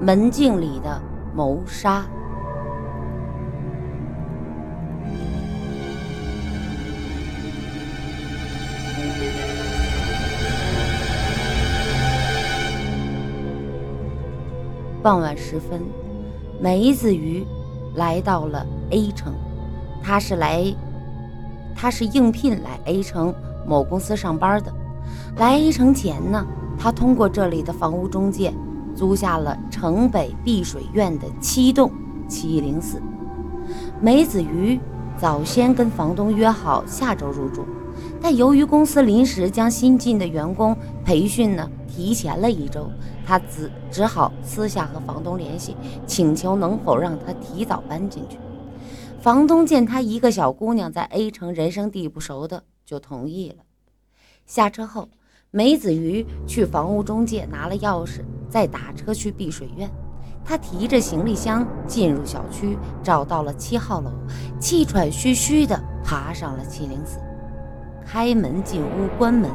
门镜里的谋杀。傍晚时分，梅子鱼来到了 A 城，他是来，他是应聘来 A 城某公司上班的。来 A 城前呢，他通过这里的房屋中介租下了城北碧水苑的七栋七零四。梅子鱼早先跟房东约好下周入住，但由于公司临时将新进的员工培训呢提前了一周。他只只好私下和房东联系，请求能否让他提早搬进去。房东见他一个小姑娘在 A 城人生地不熟的，就同意了。下车后，梅子鱼去房屋中介拿了钥匙，再打车去碧水苑。他提着行李箱进入小区，找到了七号楼，气喘吁吁地爬上了七零四。开门进屋，关门，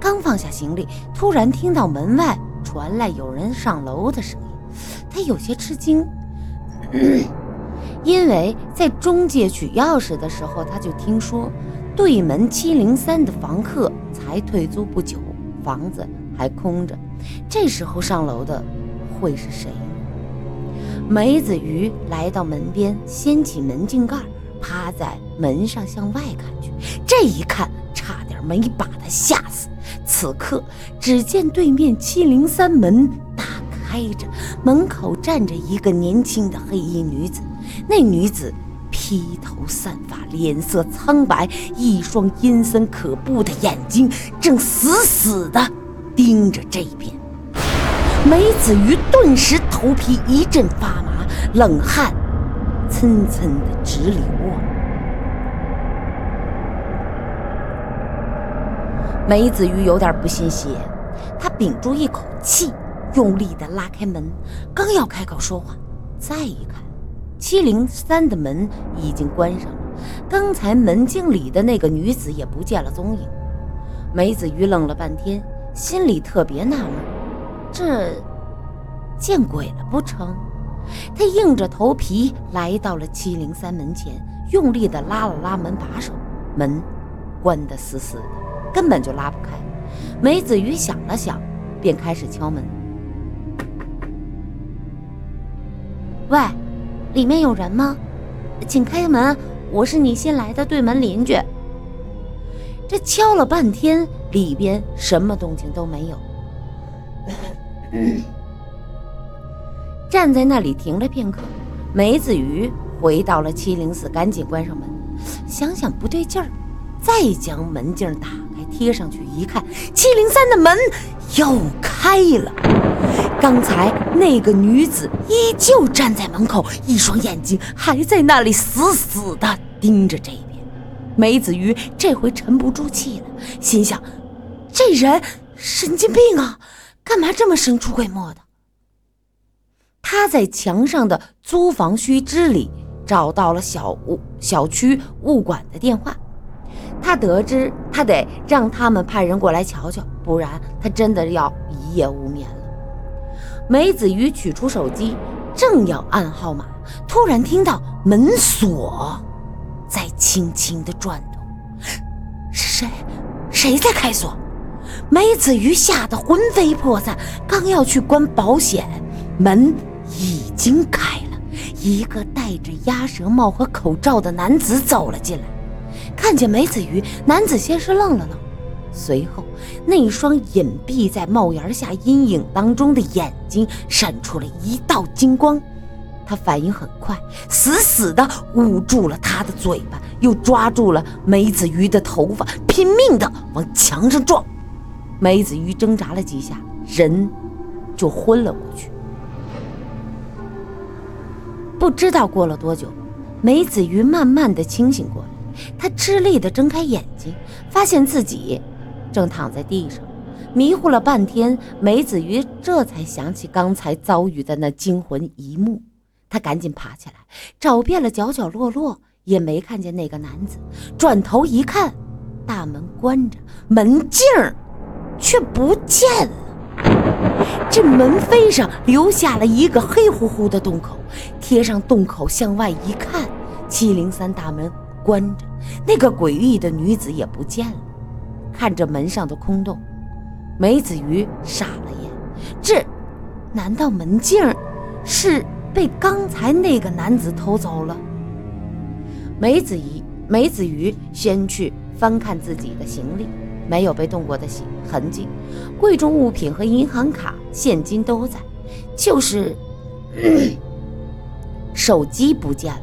刚放下行李，突然听到门外。传来有人上楼的声音，他有些吃惊，因为在中介取钥匙的时候，他就听说对门七零三的房客才退租不久，房子还空着。这时候上楼的会是谁？梅子鱼来到门边，掀起门镜盖，趴在门上向外看去，这一看差点没把他吓死。此刻，只见对面七零三门大开着，门口站着一个年轻的黑衣女子。那女子披头散发，脸色苍白，一双阴森可怖的眼睛正死死的盯着这边。梅子鱼顿时头皮一阵发麻，冷汗涔涔的直流啊！梅子鱼有点不信邪，他屏住一口气，用力的拉开门，刚要开口说话，再一看，七零三的门已经关上了，刚才门镜里的那个女子也不见了踪影。梅子鱼愣了半天，心里特别纳闷，这见鬼了不成？他硬着头皮来到了七零三门前，用力的拉了拉门把手，门关得死死的。根本就拉不开。梅子鱼想了想，便开始敲门。喂，里面有人吗？请开门，我是你新来的对门邻居。这敲了半天，里边什么动静都没有。站在那里停了片刻，梅子鱼回到了七零四，赶紧关上门，想想不对劲儿，再将门镜打开。贴上去一看，七零三的门又开了。刚才那个女子依旧站在门口，一双眼睛还在那里死死地盯着这边。梅子鱼这回沉不住气了，心想：这人神经病啊，干嘛这么神出鬼没的？他在墙上的租房须知里找到了小物小区物管的电话。他得知他得让他们派人过来瞧瞧，不然他真的要一夜无眠了。梅子鱼取出手机，正要按号码，突然听到门锁在轻轻的转动。是谁？谁在开锁？梅子鱼吓得魂飞魄散，刚要去关保险，门已经开了，一个戴着鸭舌帽和口罩的男子走了进来。看见梅子鱼，男子先是愣了愣，随后那双隐蔽在帽檐下阴影当中的眼睛闪出了一道金光。他反应很快，死死地捂住了他的嘴巴，又抓住了梅子鱼的头发，拼命地往墙上撞。梅子鱼挣扎了几下，人就昏了过去。不知道过了多久，梅子鱼慢慢地清醒过来。他吃力地睁开眼睛，发现自己正躺在地上，迷糊了半天。梅子鱼这才想起刚才遭遇的那惊魂一幕，他赶紧爬起来，找遍了角角落落，也没看见那个男子。转头一看，大门关着，门镜却不见了。这门扉上留下了一个黑乎乎的洞口，贴上洞口向外一看，七零三大门关着，那个诡异的女子也不见了。看着门上的空洞，梅子鱼傻了眼，这难道门镜是被刚才那个男子偷走了？梅子鱼梅子鱼先去翻看自己的行李。没有被动过的痕痕迹，贵重物品和银行卡、现金都在，就是 手机不见了。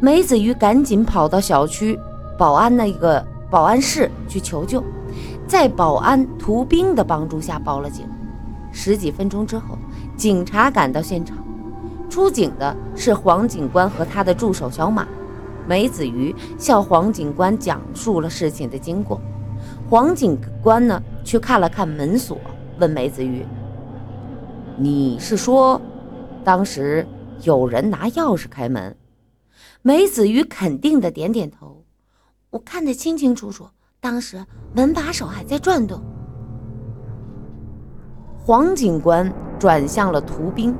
梅子鱼赶紧跑到小区保安那个保安室去求救，在保安涂兵的帮助下报了警。十几分钟之后，警察赶到现场，出警的是黄警官和他的助手小马。梅子鱼向黄警官讲述了事情的经过。黄警官呢，去看了看门锁，问梅子鱼：“你是说，当时有人拿钥匙开门？”梅子鱼肯定的点点头：“我看得清清楚楚，当时门把手还在转动。”黄警官转向了涂兵：“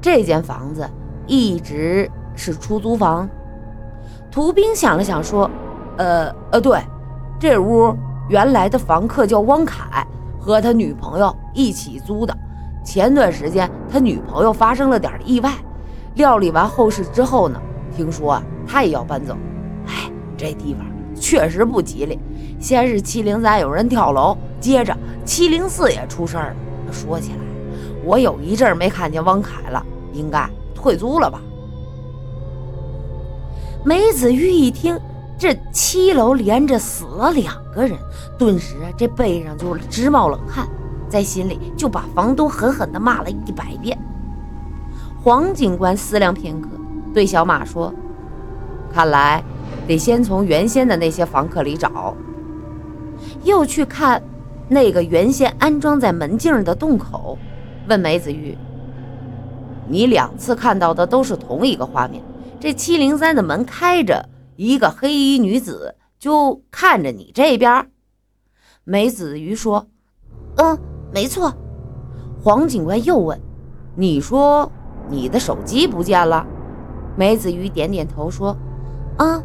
这间房子一直是出租房。”涂兵想了想说：“呃呃，对。”这屋原来的房客叫汪凯，和他女朋友一起租的。前段时间他女朋友发生了点意外，料理完后事之后呢，听说他也要搬走。哎，这地方确实不吉利。先是七零三有人跳楼，接着七零四也出事儿了。说起来，我有一阵没看见汪凯了，应该退租了吧？梅子玉一听。这七楼连着死了两个人，顿时这背上就直冒冷汗，在心里就把房东狠狠地骂了一百遍。黄警官思量片刻，对小马说：“看来得先从原先的那些房客里找。”又去看那个原先安装在门镜的洞口，问梅子玉：“你两次看到的都是同一个画面，这七零三的门开着。”一个黑衣女子就看着你这边，梅子鱼说：“嗯，没错。”黄警官又问：“你说你的手机不见了？”梅子鱼点点头说：“啊，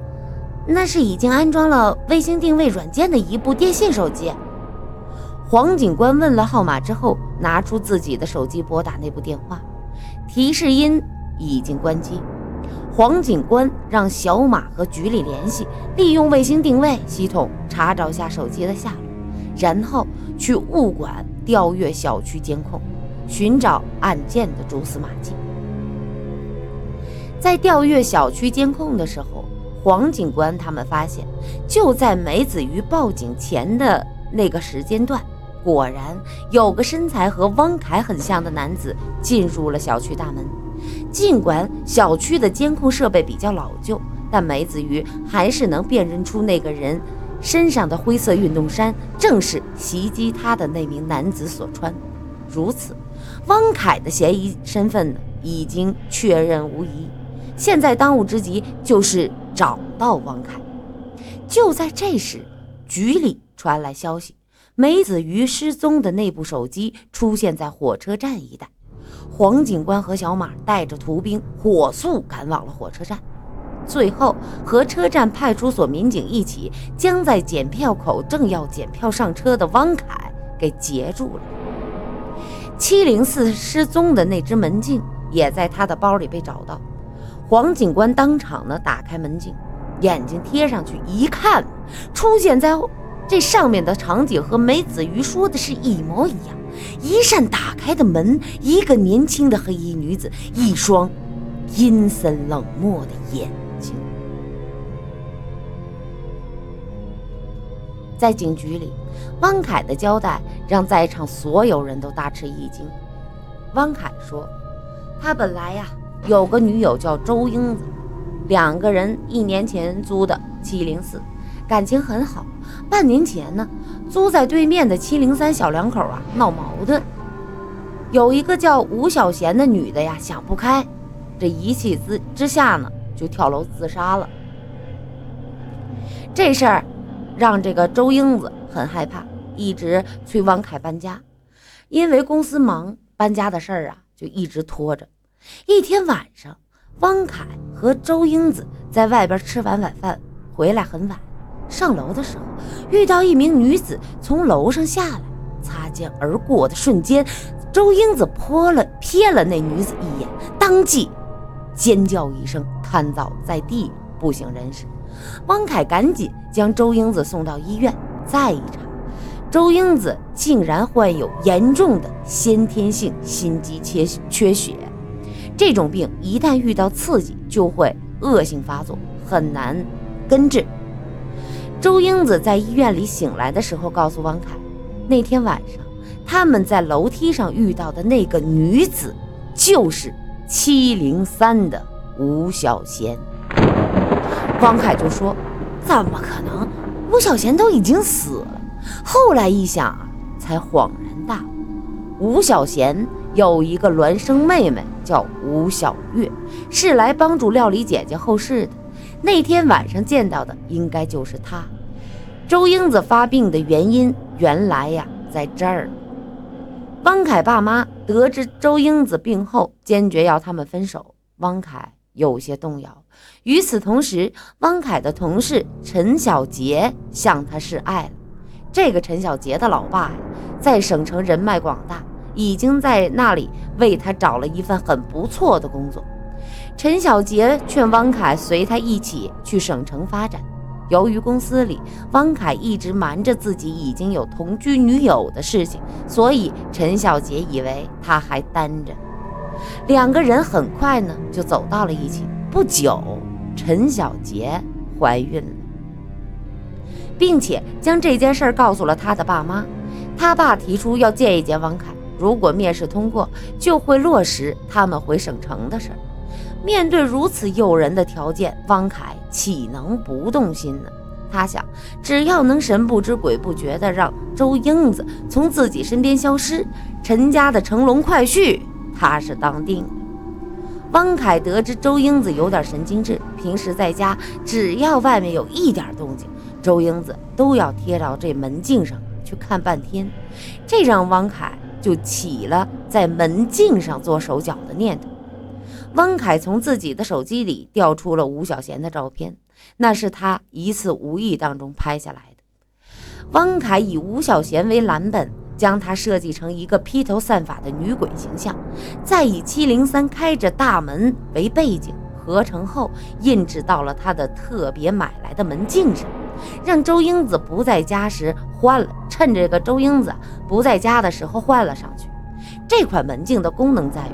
那是已经安装了卫星定位软件的一部电信手机。”黄警官问了号码之后，拿出自己的手机拨打那部电话，提示音已经关机。黄警官让小马和局里联系，利用卫星定位系统查找下手机的下落，然后去物管调阅小区监控，寻找案件的蛛丝马迹。在调阅小区监控的时候，黄警官他们发现，就在梅子鱼报警前的那个时间段，果然有个身材和汪凯很像的男子进入了小区大门。尽管小区的监控设备比较老旧，但梅子鱼还是能辨认出那个人身上的灰色运动衫正是袭击他的那名男子所穿。如此，汪凯的嫌疑身份呢已经确认无疑。现在当务之急就是找到汪凯。就在这时，局里传来消息，梅子鱼失踪的那部手机出现在火车站一带。黄警官和小马带着图兵火速赶往了火车站，最后和车站派出所民警一起将在检票口正要检票上车的汪凯给截住了。七零四失踪的那只门镜也在他的包里被找到。黄警官当场呢打开门镜，眼睛贴上去一看，出现在这上面的场景和梅子鱼说的是一模一样。一扇打开的门，一个年轻的黑衣女子，一双阴森冷漠的眼睛。在警局里，汪凯的交代让在场所有人都大吃一惊。汪凯说：“他本来呀有个女友叫周英子，两个人一年前租的七零四，感情很好。半年前呢。”租在对面的七零三小两口啊闹矛盾，有一个叫吴小贤的女的呀想不开，这一气之之下呢就跳楼自杀了。这事儿让这个周英子很害怕，一直催汪凯搬家。因为公司忙，搬家的事儿啊就一直拖着。一天晚上，汪凯和周英子在外边吃完晚饭回来很晚，上楼的时候遇到一名女子从楼上下来，擦肩而过的瞬间，周英子泼了瞥了那女子一眼，当即尖叫一声，瘫倒在地，不省人事。汪凯赶紧将周英子送到医院，再一查，周英子竟然患有严重的先天性心肌缺缺血。这种病一旦遇到刺激，就会恶性发作，很难根治。周英子在医院里醒来的时候，告诉汪凯，那天晚上他们在楼梯上遇到的那个女子，就是七零三的吴小贤。汪凯就说：“怎么可能？吴小贤都已经死了。”后来一想啊，才恍然大悟，吴小贤。有一个孪生妹妹叫吴小月，是来帮助料理姐姐后事的。那天晚上见到的应该就是他。周英子发病的原因，原来呀在这儿。汪凯爸妈得知周英子病后，坚决要他们分手。汪凯有些动摇。与此同时，汪凯的同事陈小杰向他示爱了。这个陈小杰的老爸呀，在省城人脉广大。已经在那里为他找了一份很不错的工作。陈小杰劝汪凯随他一起去省城发展。由于公司里汪凯一直瞒着自己已经有同居女友的事情，所以陈小杰以为他还单着。两个人很快呢就走到了一起。不久，陈小杰怀孕了，并且将这件事告诉了他的爸妈。他爸提出要见一见汪凯。如果面试通过，就会落实他们回省城的事儿。面对如此诱人的条件，汪凯岂能不动心呢？他想，只要能神不知鬼不觉地让周英子从自己身边消失，陈家的乘龙快婿他是当定的。汪凯得知周英子有点神经质，平时在家只要外面有一点动静，周英子都要贴到这门镜上去看半天，这让汪凯。就起了在门镜上做手脚的念头。汪凯从自己的手机里调出了吴小贤的照片，那是他一次无意当中拍下来的。汪凯以吴小贤为蓝本，将她设计成一个披头散发的女鬼形象，再以七零三开着大门为背景，合成后印制到了他的特别买来的门镜上。让周英子不在家时换了，趁这个周英子不在家的时候换了上去。这款门镜的功能在于，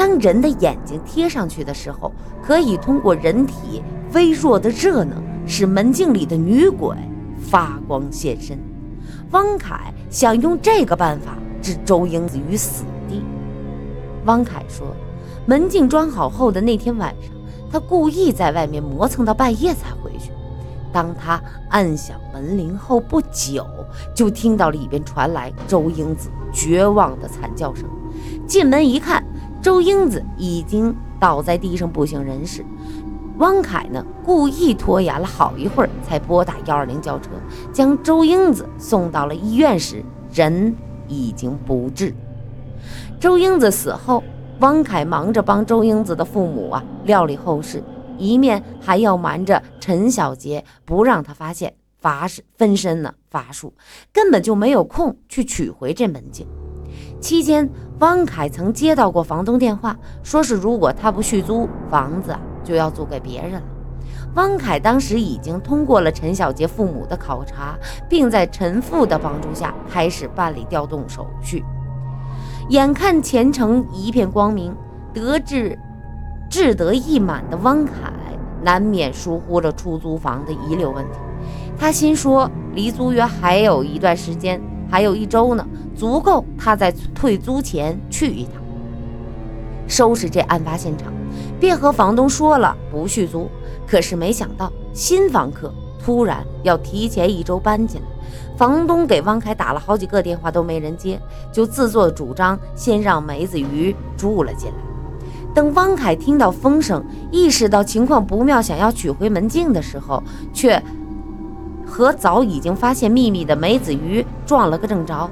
当人的眼睛贴上去的时候，可以通过人体微弱的热能，使门镜里的女鬼发光现身。汪凯想用这个办法置周英子于死地。汪凯说，门镜装好后的那天晚上，他故意在外面磨蹭到半夜才回去。当他按响门铃后不久，就听到里边传来周英子绝望的惨叫声。进门一看，周英子已经倒在地上不省人事。汪凯呢，故意拖延了好一会儿，才拨打幺二零叫车，将周英子送到了医院时，人已经不治。周英子死后，汪凯忙着帮周英子的父母啊料理后事。一面还要瞒着陈小杰，不让他发现法是分身呢法术，根本就没有空去取回这门镜。期间，汪凯曾接到过房东电话，说是如果他不续租，房子就要租给别人了。汪凯当时已经通过了陈小杰父母的考察，并在陈父的帮助下开始办理调动手续。眼看前程一片光明，得志。志得意满的汪凯难免疏忽了出租房的遗留问题。他心说，离租约还有一段时间，还有一周呢，足够他在退租前去一趟，收拾这案发现场，便和房东说了不续租。可是没想到，新房客突然要提前一周搬进来，房东给汪凯打了好几个电话都没人接，就自作主张先让梅子鱼住了进来。等汪凯听到风声，意识到情况不妙，想要取回门禁的时候，却和早已经发现秘密的梅子鱼撞了个正着。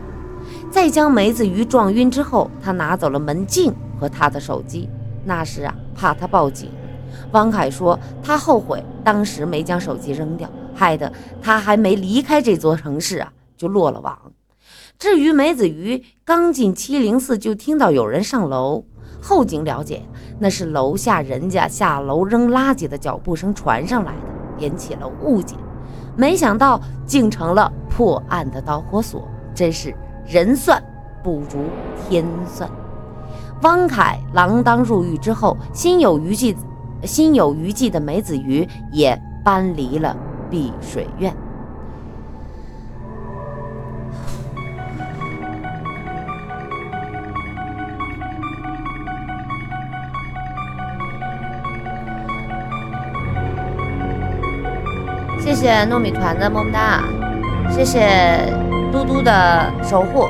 在将梅子鱼撞晕之后，他拿走了门镜和他的手机。那时啊，怕他报警。汪凯说他后悔当时没将手机扔掉，害得他还没离开这座城市啊，就落了网。至于梅子鱼，刚进七零四就听到有人上楼。后经了解，那是楼下人家下楼扔垃圾的脚步声传上来的，引起了误解。没想到竟成了破案的导火索，真是人算不如天算。汪凯锒铛入狱之后，心有余悸，心有余悸的梅子鱼也搬离了碧水苑。谢谢糯米团的么么哒，谢谢嘟嘟的守护。